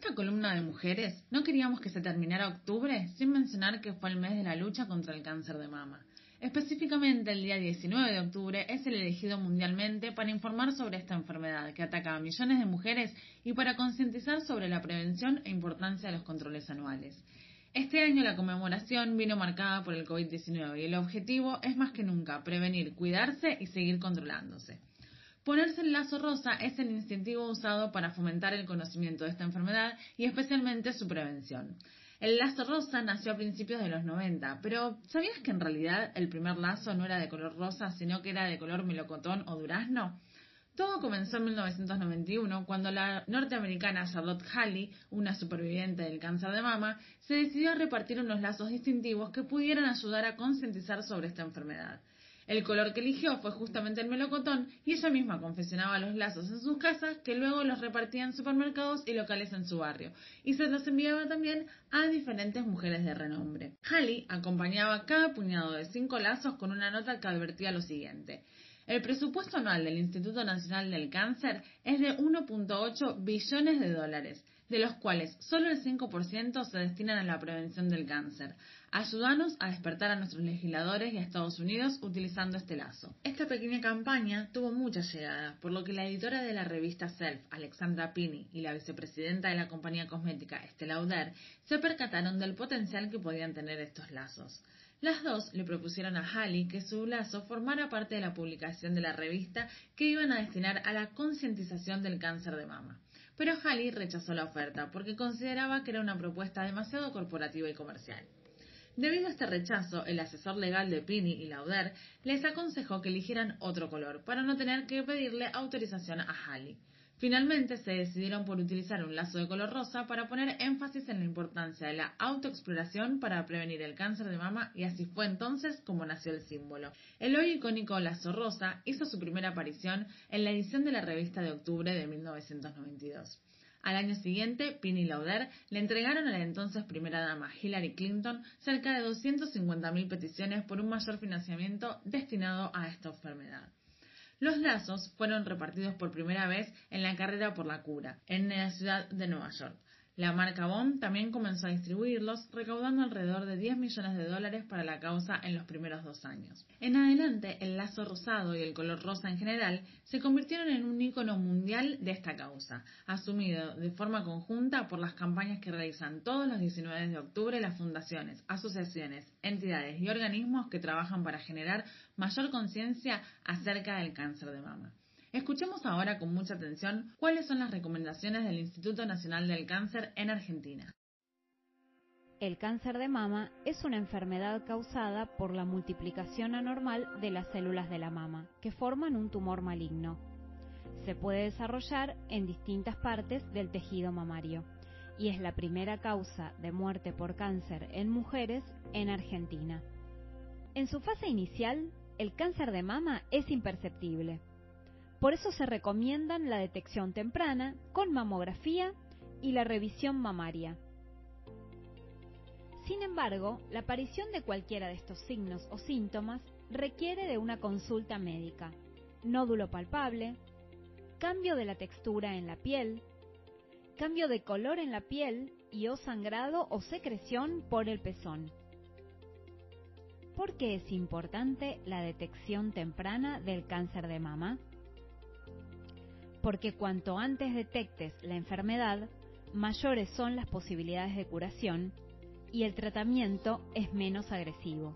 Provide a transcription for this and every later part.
esta columna de mujeres no queríamos que se terminara octubre sin mencionar que fue el mes de la lucha contra el cáncer de mama. Específicamente el día 19 de octubre es el elegido mundialmente para informar sobre esta enfermedad que ataca a millones de mujeres y para concientizar sobre la prevención e importancia de los controles anuales. Este año la conmemoración vino marcada por el COVID-19 y el objetivo es más que nunca prevenir, cuidarse y seguir controlándose. Ponerse el lazo rosa es el incentivo usado para fomentar el conocimiento de esta enfermedad y especialmente su prevención. El lazo rosa nació a principios de los 90, pero ¿sabías que en realidad el primer lazo no era de color rosa, sino que era de color melocotón o durazno? Todo comenzó en 1991 cuando la norteamericana Charlotte Halley, una superviviente del cáncer de mama, se decidió a repartir unos lazos distintivos que pudieran ayudar a concientizar sobre esta enfermedad. El color que eligió fue justamente el melocotón y ella misma confeccionaba los lazos en sus casas que luego los repartía en supermercados y locales en su barrio y se los enviaba también a diferentes mujeres de renombre. Halley acompañaba cada puñado de cinco lazos con una nota que advertía lo siguiente. El presupuesto anual del Instituto Nacional del Cáncer es de 1.8 billones de dólares, de los cuales solo el 5% se destinan a la prevención del cáncer. Ayúdanos a despertar a nuestros legisladores y a Estados Unidos utilizando este lazo. Esta pequeña campaña tuvo mucha llegada, por lo que la editora de la revista Self, Alexandra Pini, y la vicepresidenta de la compañía cosmética, Estela Lauder, se percataron del potencial que podían tener estos lazos. Las dos le propusieron a Halley que su lazo formara parte de la publicación de la revista que iban a destinar a la concientización del cáncer de mama. Pero Halley rechazó la oferta porque consideraba que era una propuesta demasiado corporativa y comercial. Debido a este rechazo, el asesor legal de Pini y Lauder les aconsejó que eligieran otro color para no tener que pedirle autorización a Halley. Finalmente se decidieron por utilizar un lazo de color rosa para poner énfasis en la importancia de la autoexploración para prevenir el cáncer de mama y así fue entonces como nació el símbolo. El hoy icónico lazo rosa hizo su primera aparición en la edición de la revista de octubre de 1992. Al año siguiente, Pini Lauder le entregaron a la entonces primera dama Hillary Clinton cerca de 250.000 peticiones por un mayor financiamiento destinado a esta enfermedad. Los lazos fueron repartidos por primera vez en la carrera por la cura, en la ciudad de Nueva York. La marca Bond también comenzó a distribuirlos, recaudando alrededor de 10 millones de dólares para la causa en los primeros dos años. En adelante, el lazo rosado y el color rosa en general se convirtieron en un ícono mundial de esta causa, asumido de forma conjunta por las campañas que realizan todos los 19 de octubre las fundaciones, asociaciones, entidades y organismos que trabajan para generar mayor conciencia acerca del cáncer de mama. Escuchemos ahora con mucha atención cuáles son las recomendaciones del Instituto Nacional del Cáncer en Argentina. El cáncer de mama es una enfermedad causada por la multiplicación anormal de las células de la mama, que forman un tumor maligno. Se puede desarrollar en distintas partes del tejido mamario y es la primera causa de muerte por cáncer en mujeres en Argentina. En su fase inicial, el cáncer de mama es imperceptible por eso se recomiendan la detección temprana con mamografía y la revisión mamaria. Sin embargo, la aparición de cualquiera de estos signos o síntomas requiere de una consulta médica. Nódulo palpable, cambio de la textura en la piel, cambio de color en la piel y o sangrado o secreción por el pezón. ¿Por qué es importante la detección temprana del cáncer de mama? Porque cuanto antes detectes la enfermedad, mayores son las posibilidades de curación y el tratamiento es menos agresivo.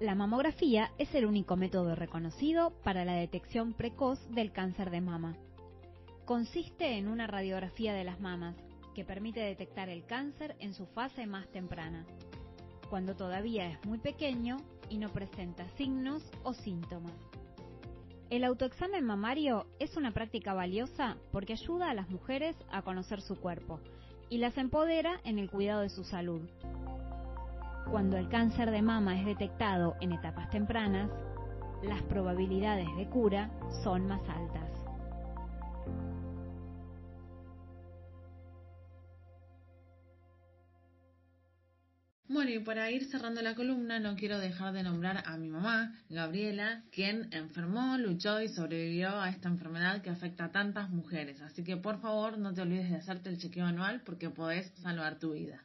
La mamografía es el único método reconocido para la detección precoz del cáncer de mama. Consiste en una radiografía de las mamas que permite detectar el cáncer en su fase más temprana, cuando todavía es muy pequeño y no presenta signos o síntomas. El autoexamen mamario es una práctica valiosa porque ayuda a las mujeres a conocer su cuerpo y las empodera en el cuidado de su salud. Cuando el cáncer de mama es detectado en etapas tempranas, las probabilidades de cura son más altas. Bueno, y para ir cerrando la columna, no quiero dejar de nombrar a mi mamá, Gabriela, quien enfermó, luchó y sobrevivió a esta enfermedad que afecta a tantas mujeres. Así que por favor no te olvides de hacerte el chequeo anual porque podés salvar tu vida.